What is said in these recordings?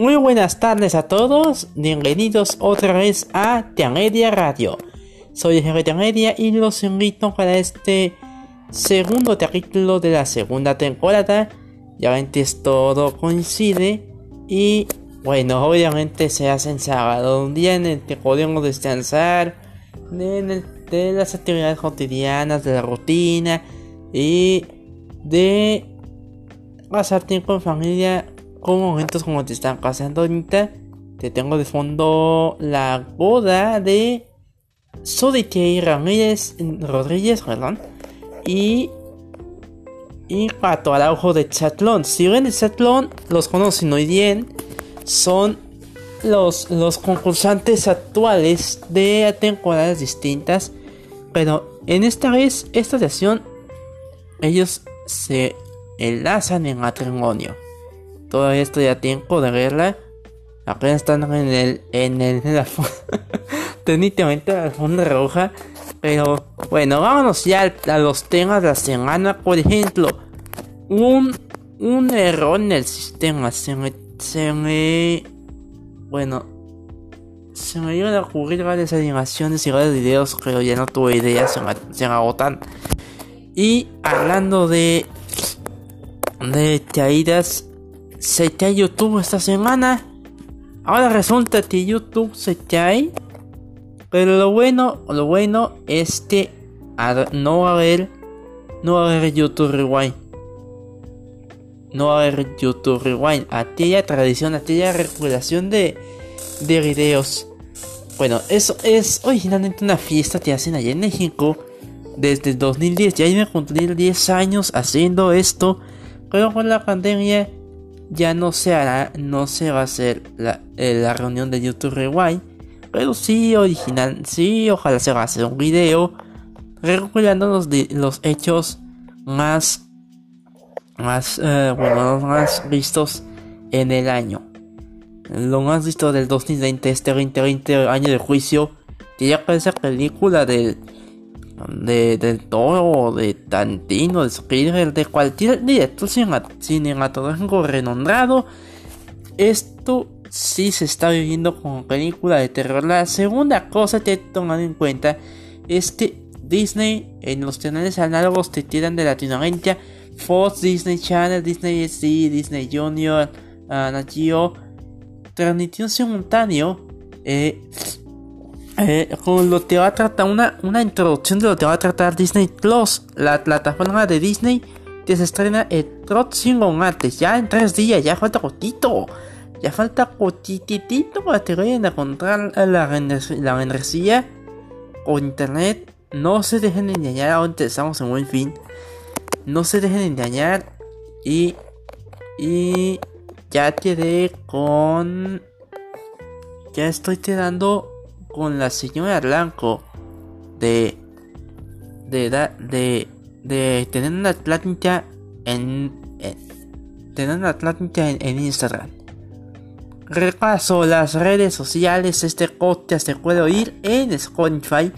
Muy buenas tardes a todos, bienvenidos otra vez a Tianedia Radio. Soy Jerry Tianedia y los invito para este segundo capítulo de la segunda temporada. Ya antes todo coincide y bueno, obviamente se hace sábado, un día en el que podemos descansar de, de las actividades cotidianas, de la rutina y de pasar tiempo en familia con momentos como te están pasando ahorita. Te tengo de fondo la boda de Sodike Ramírez Rodríguez, perdón. Y. Y Pato Araujo de Chatlón. Si ven el Chatlón, los conocen muy bien. Son los, los concursantes actuales de temporadas distintas. Pero en esta vez, esta ocasión, ellos se enlazan en matrimonio. Todavía estoy a tiempo de verla. Apenas están en el. en el. En la técnicamente la alfombra roja. Pero bueno, vámonos ya a los temas de la semana. Por ejemplo, un, un error en el sistema. Se me. Se me. Bueno. Se me iban a ocurrir varias animaciones y varios videos, pero ya no tuve ideas, se me, se me agotan. Y hablando de. de caídas se YouTube esta semana. Ahora resulta que YouTube se cae. Pero lo bueno, lo bueno es que no va a haber, no a haber YouTube Rewind. No va a haber YouTube Rewind. Aquella tradición, aquella regulación de, de videos. Bueno, eso es originalmente una fiesta que hacen allá en México. Desde el 2010. Ya a cumplir 10 años haciendo esto. Pero con la pandemia ya no se hará, no se va a hacer la, eh, la reunión de YouTube Rewind, pero sí original, sí, ojalá se va a hacer un video recopilando los, los hechos más, más, eh, bueno, los más vistos en el año. Lo más visto del 2020, este 2020 año de juicio, que ya parece película del de, del Toro, de Tantino, de Spielberg, de cualquier director cinematográfico renombrado. Esto sí se está viviendo como película de terror. La segunda cosa que he tomado en cuenta es que Disney en los canales análogos te tiran de Latinoamérica, Fox, Disney Channel, Disney SD, Disney Junior, uh, Nat Geo, transmitió simultáneo eh, eh, con lo que va a tratar una, una introducción de lo que va a tratar Disney Plus, la plataforma de Disney que se estrena el próximo martes, ya en tres días, ya falta cortito, ya falta cortitito para que vayan a encontrar la, la membresía o internet. No se dejen engañar, ahora estamos en buen fin. No se dejen engañar y, y ya quedé con... Ya estoy quedando con la señora Blanco de de de de, tener una Atlántica en, tener una Atlántica en, Instagram. Repaso las redes sociales. Este podcast se puede oír en Spotify,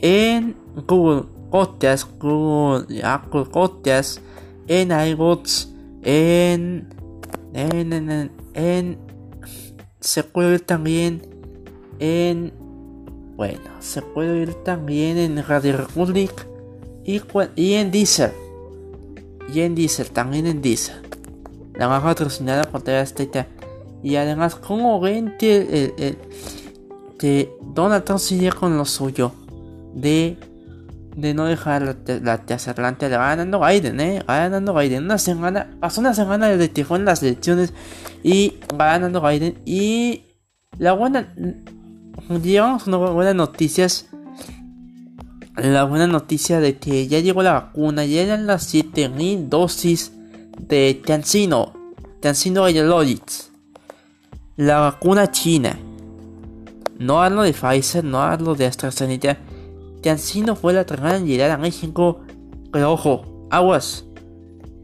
en Google Podcast, Google Apple en iBots, en en, en, en, se puede oír también en bueno, se puede oír también en Radio Republic y, en Deezer. Y en Deezer, también en Deezer. La más patrocinada por TV Y además, como ven que, que Donald Trump sigue con lo suyo de, de no dejar la, la le va ganando Biden, eh, ganando Biden. Una semana, pasó una semana desde que fue en las elecciones y va ganando Biden. Y la buena llevamos unas buenas noticias. La buena noticia de que ya llegó la vacuna, ya eran las 7000 dosis de Tiancino, Tiancino Biologics, la vacuna china. No hablo de Pfizer, no hablo de AstraZeneca. Tiancino fue la primera en llegar a México, pero ojo, aguas,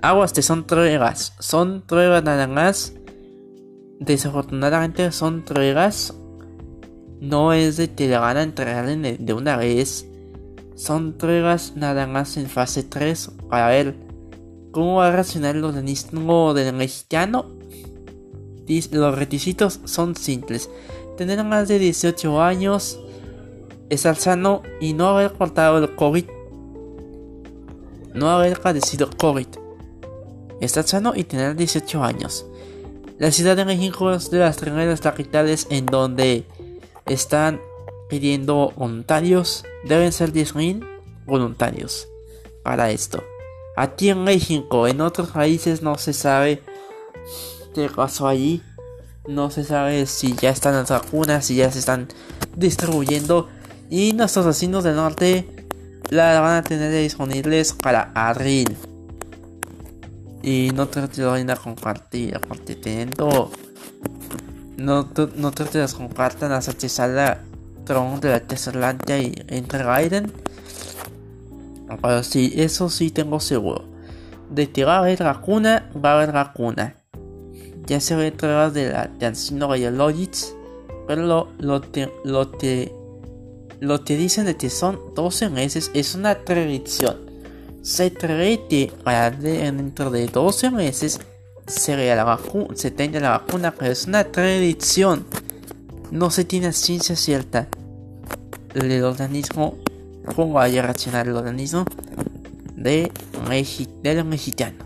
aguas te son tregas, son tregas nada más. Desafortunadamente son tregas no es de que la van a entregar de una vez. Son entregas nada más en fase 3 para ver cómo va a reaccionar el organismo del mexicano. los requisitos son simples. Tener más de 18 años, estar sano y no haber cortado el COVID. No haber padecido COVID. Estar sano y tener 18 años. La Ciudad de México es de las primeras capitales en donde están pidiendo voluntarios. Deben ser 10.000 voluntarios para esto. Aquí en México, en otros países no se sabe qué pasó allí. No se sabe si ya están las vacunas, si ya se están distribuyendo. Y nuestros vecinos del norte la van a tener disponibles para abril. Y no te vayan a compartir, porque teniendo. No, no te las compartan hasta que salga Tron de la Tesserlandia y entre Gaiden. Pero sí, eso sí tengo seguro. De que va a haber vacuna, va a haber vacuna. Ya se ve través de la de Ancino Biologics. Pero lo, lo, te, lo, te, lo te dicen de que son 12 meses es una tradición se que dentro de 12 meses se, la se tenga la vacuna, pero es una tradición. No se tiene ciencia cierta del organismo, cómo vaya a reaccionar el organismo de del mexicano.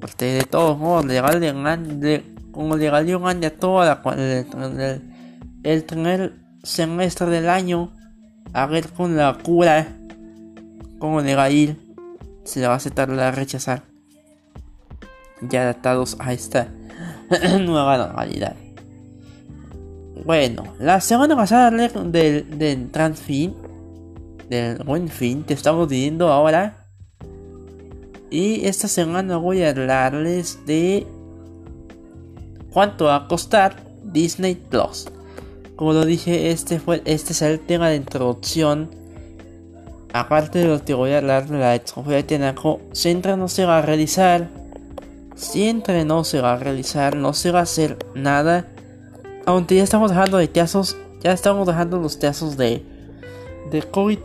Porque de todos modos, legal, de, como legal de un año toda el, el primer semestre del año, a ver con la cura como ir se le va a aceptar o a rechazar, ya adaptados a esta nueva normalidad. Bueno, la semana pasada del, del Transfin, del Buen Fin, que estamos viviendo ahora. Y esta semana voy a hablarles de cuánto va a costar Disney Plus. Como lo dije, este fue este es el tema de introducción Aparte de lo que voy a hablar de la extrofobia de se va a realizar. Siempre no se va a realizar, no se va a hacer nada. Aunque ya estamos dejando de casos, ya estamos dejando los casos de, de COVID.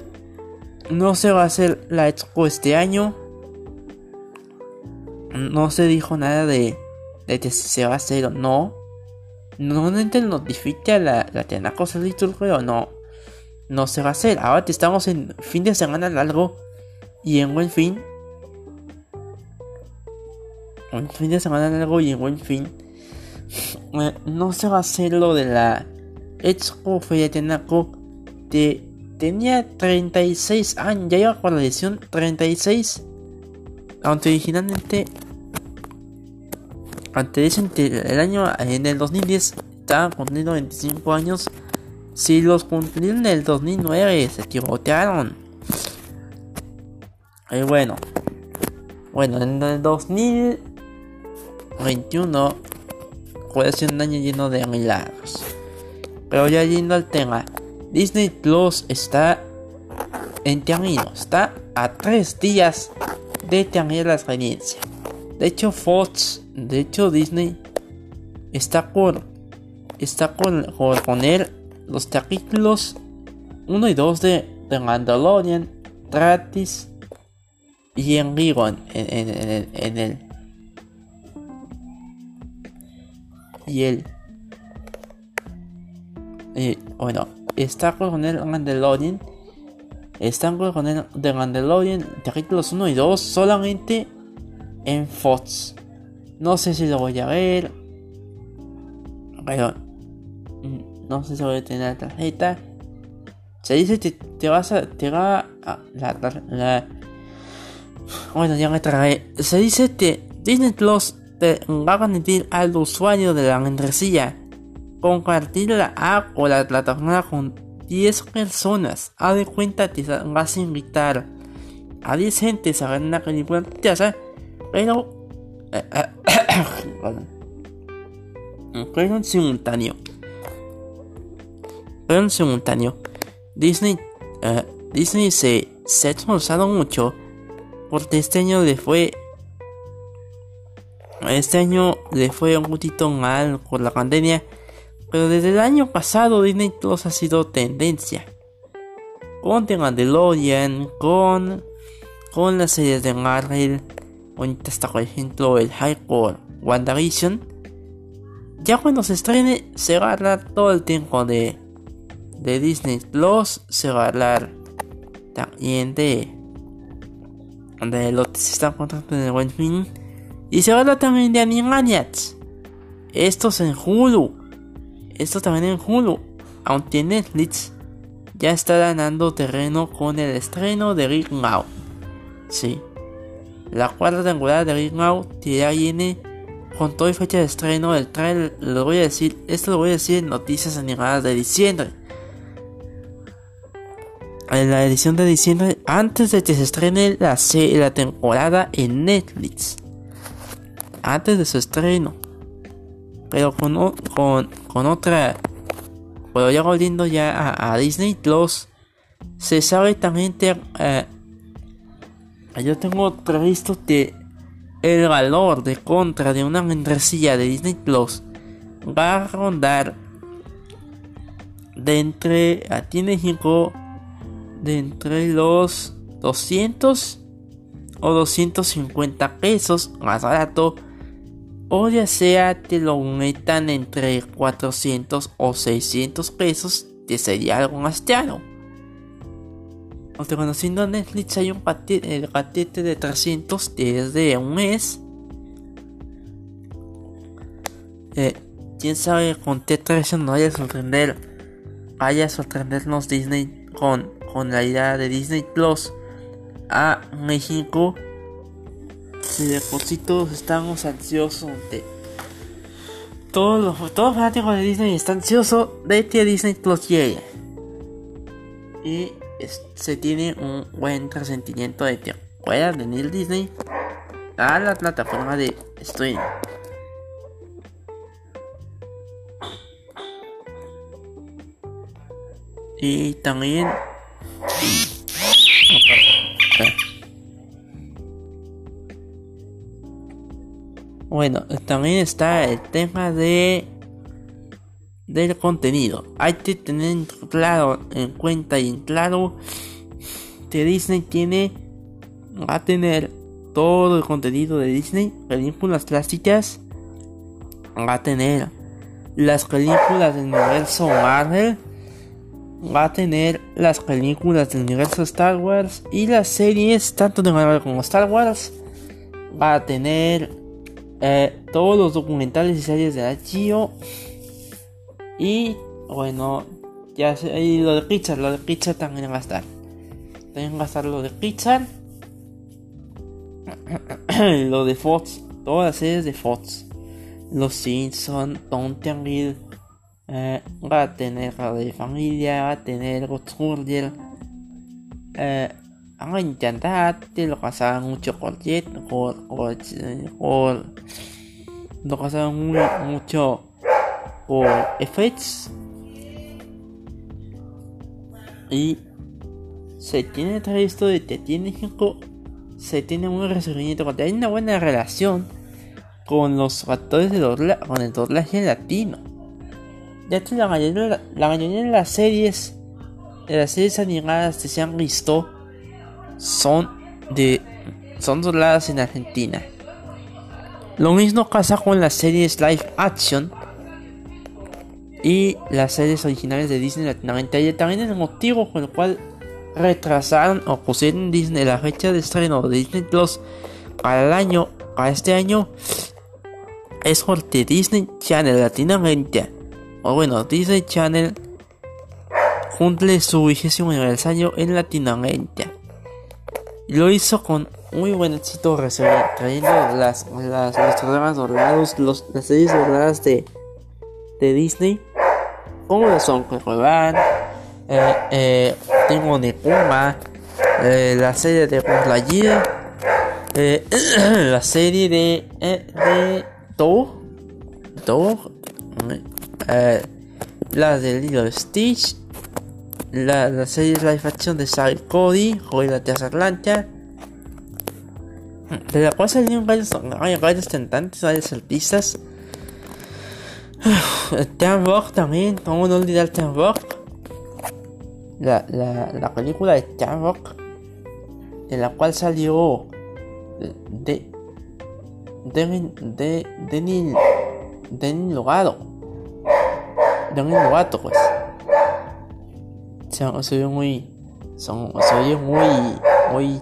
No se va a hacer la expo este año. No se dijo nada de, de que si se va a hacer o no. No te notifica la, la Tenaco o no no se va a hacer. Ahora estamos en fin de semana largo y en buen fin. En fin de semana largo y en buen fin. Eh, no se va a hacer lo de la Expo Feria Tenaco. De, tenía 36 años, ya iba por la edición 36. Aunque originalmente. Antes el año en el 2010 estaba cumpliendo 25 años. Si los cumplieron en el 2009, se equivocaron. Y bueno. Bueno, en el 2021 puede ser un año lleno de milagros. Pero ya yendo al tema, Disney Plus está en camino, está a tres días de terminar la experiencia. De hecho, Fox, de hecho Disney está por está por poner los capítulos 1 y 2 de The Mandalorian gratis y en vivo en, el y y, bueno está con el Mandalorian están con el The Mandalorian capítulos 1 y 2 solamente en Fox no sé si lo voy a ver pero no sé si voy a tener la tarjeta. Se dice que te vas a. Te va a. La, la, bueno, ya me trae. Se dice que Disney Plus te va a permitir al usuario de la membresía compartir la app o la plataforma con 10 personas. Haz de cuenta que vas a invitar a 10 gentes a ver una película pero. Eh, eh, pero en simultáneo pero en simultáneo, Disney, uh, Disney se, se ha esforzado mucho porque este año le fue este año le fue un poquito mal por la pandemia, pero desde el año pasado Disney Plus ha sido tendencia. Con The Mandalorian, con, con las series de Marvel, ahorita está por ejemplo el High WandaVision, Ya cuando se estrene, se va a hablar todo el tiempo de, de Disney Plus, se va a hablar también de, de lo que se está contando en el y se va a hablar también de Animaniacs. Estos en Hulu, esto también en Hulu, aunque Netflix ya está ganando terreno con el estreno de Rick Now. Sí, la cuarta temporada de Rick Now ya viene con toda fecha de estreno del trailer. Lo voy a decir, esto lo voy a decir en noticias animadas de diciembre. En la edición de diciembre, antes de que se estrene la, la temporada en Netflix. Antes de su estreno. Pero con, con, con otra pero ya volviendo ya a, Disney Plus, se sabe también que eh, yo tengo previsto que el valor de contra de una membresía de Disney Plus va a rondar de entre aquí en México de entre los 200 o 250 pesos más barato o ya sea que lo metan entre 400 o 600 pesos, que sería algo más caro. Aunque conociendo Netflix hay un paquete, el paquete de 300 que es de un mes. Eh, quién sabe con qué precio no vaya a sorprender, vaya a sorprendernos Disney con, con la idea de Disney Plus a México si de por sí todos estamos ansiosos de. Todos los, todos fanáticos de Disney están ansiosos de que Disney Plus llegue. Y se tiene un buen resentimiento de que pueda venir Disney a la plataforma de streaming. Y también Bueno, también está el tema de del contenido. Hay que tener claro en cuenta y en claro que Disney tiene va a tener todo el contenido de Disney, películas clásicas, va a tener las películas del universo Marvel, va a tener las películas del universo Star Wars y las series tanto de Marvel como Star Wars, va a tener eh, todos los documentales y series de Achio. Y bueno, ya sé, lo de Pixar, lo de Pixar también va a estar. También va a estar lo de Pixar. lo de Fox, todas las series de Fox. Los Simpsons, Tom eh, va a tener Radio de Familia, va a tener Godsurger. Eh, a mí me encanta, lo pasaba mucho con Jet, con, con, lo pasaba muy, mucho con FX y se tiene esto de que tiene se tiene un resurgimiento hay una buena relación con los actores de doblaje, con el doblaje latino. Ya que la mayoría, la mayoría de las series de las series animadas que se han visto son de son dobladas en Argentina. Lo mismo pasa con las series live action y las series originales de Disney Latinoamérica. Y también el motivo por el cual retrasaron o pusieron Disney la fecha de estreno de Disney Plus para el año, para este año, es porque Disney Channel Latinoamérica, o bueno, Disney Channel cumple su vigésimo aniversario en Latinoamérica. Lo hizo con muy buen éxito trayendo las, las, los programas doblados, los, las series dobladas de, de Disney, como lo son Juegan, eh, eh, Tengo Nekuma, eh, la serie de Lightyear, eh, la serie de, eh, de Thor, Thor, eh, la de Lilo Stitch, la, la serie live action de Sally Cody, Joy de Atlanta, de la cual salieron varios, varios cantantes, varios artistas. Tim Rock también, cómo no olvidar Tim Rock. La, la, la película de Tim Rock, en la cual salió de, de, de, Denil, Demi Lovato. Demi Lovato, pues. Se, se oye muy. Son, se oye muy. Muy.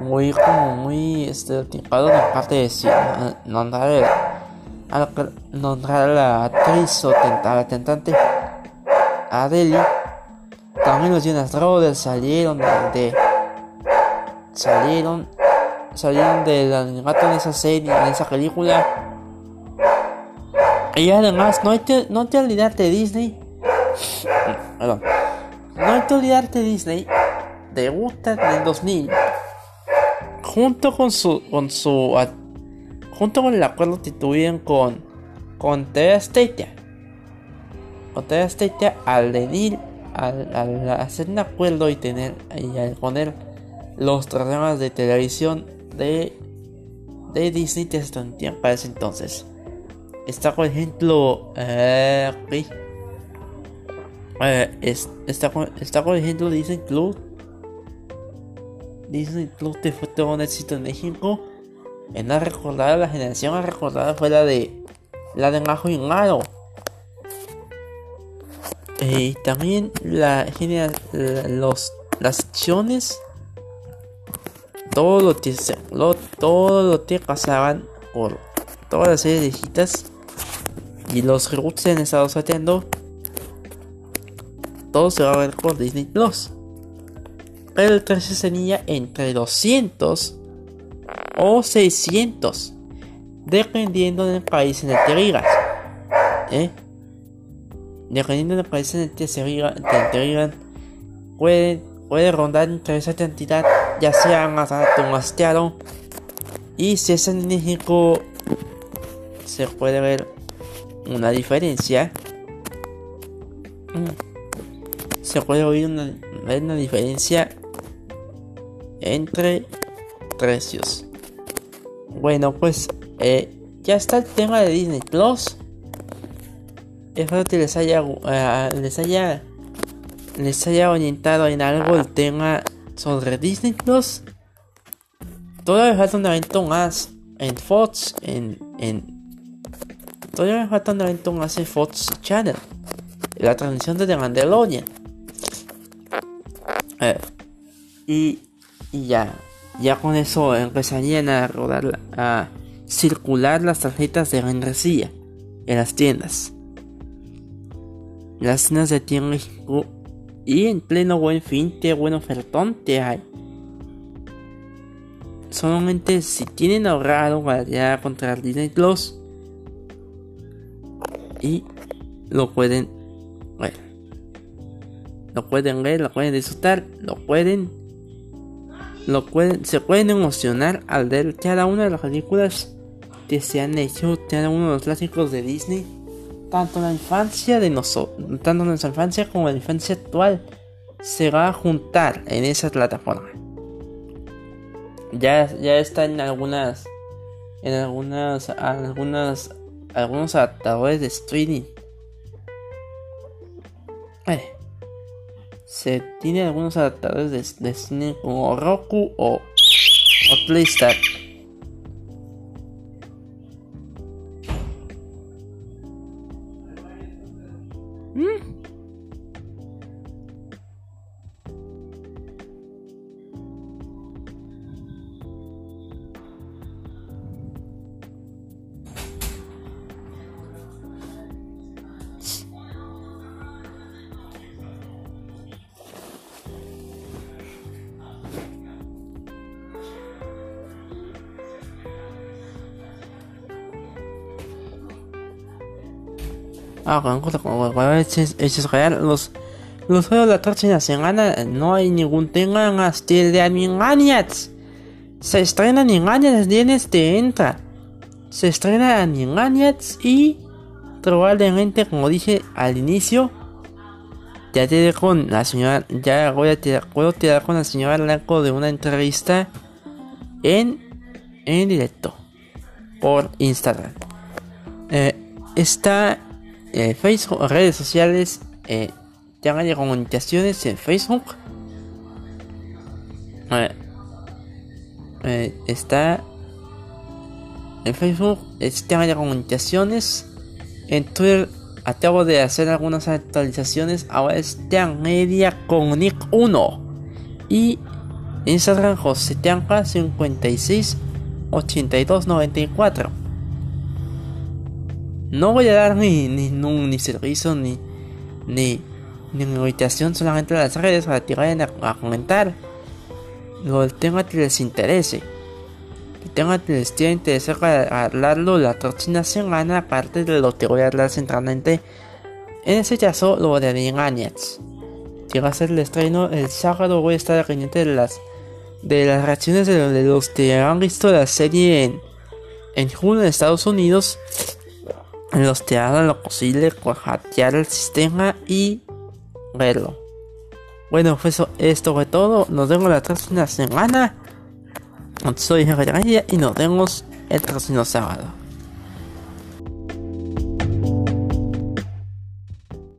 Muy como muy estereotipado de parte de sí, nombrar, a, nombrar a la actriz o a la cantante Adele. También los Jonas Brothers salieron de salieron salieron del animato en esa serie, en esa película. Y además, no que, no te olvidarte Disney. No hay que olvidarte de Disney. Debuta en el 2000. Junto con su. Con su. Junto con el acuerdo que tuvieron con. Con TV Con TV al venir. Al, hacer un acuerdo y tener. Y al poner los programas de televisión de, de Disney tiempo para ese entonces. Está por ejemplo, eh, eh, está, está ejemplo Disney Club. Disney Club te fue todo un éxito en México. En la recordada, la generación recordada fue la de la de Majo y. Y también la, los, las acciones todo lo que, todo lo que pasaban por todas las series viejitas y los reboots en Estados haciendo todo se va a ver por Disney Plus. Pero el precio sería entre 200 o 600, dependiendo del país en el que vivas. ¿Eh? Dependiendo del país en el que se vivan, puede, puede rondar entre esa cantidad ya sea más alto o más. Y si es en México, se puede ver una diferencia. Mm. Se puede oír una, diferencia entre precios. Bueno, pues eh, ya está el tema de Disney Plus. Espero que les haya, uh, les haya, les haya orientado en algo el tema sobre Disney Plus. Todavía falta un evento más en Fox, en, en todavía falta un evento más en Fox Channel. La transmisión de The Mandalorian. Eh, y, y ya, ya con eso empezarían a rodar, a circular las tarjetas de membresía en las tiendas. Las tiendas de tienda y en pleno buen fin, qué buen ofertón te hay. Solamente si tienen ahorrado para ya contra el Disney Plus. Y lo pueden. Lo pueden ver, lo pueden disfrutar, lo pueden. Lo pueden, se pueden emocionar al ver cada una de las películas que se han hecho, cada uno de los clásicos de Disney tanto la infancia de nosotros, tanto nuestra infancia como la infancia actual, se va a juntar en esa plataforma. Ya, ya está en algunas, en algunas, algunas, algunos adaptadores de streaming. Se tiene algunos adaptadores de, streaming como Roku o, o PlayStation. Ah, es real, los, los juegos de la torcha nacional no hay ningún tengan hasta de Animaniacs. Se estrena Animaniacs en este entra. Se estrena Animaniacs y probablemente, como dije al inicio, ya te con la señora, ya voy a tirar, puedo tirar con la señora Blanco de una entrevista en, en directo por Instagram. Eh, está eh, Facebook, redes sociales, eh, de comunicaciones en Facebook. Eh, está En Facebook, sistema de comunicaciones. En Twitter, acabo de hacer algunas actualizaciones. Ahora es Media con Nick 1. Y Instagram José Tianca 56 82 94. No voy a dar ni, ni, ni servicio ni, ni, ni invitación solamente a las redes para que vayan a, comentar lo tema que les interese. El tema que les tiene interés para hablarlo la próxima semana, aparte de lo que voy a hablar centralmente. En ese caso, lo de Engañets. Que va a ser el estreno el sábado, voy a estar pendiente de las de las reacciones de, los que han visto la serie en, en junio en Estados Unidos, los hagan lo posible con hackear el sistema y verlo. Bueno, pues eso, esto fue todo. Nos vemos la próxima semana. Soy Henry y nos vemos el próximo sábado.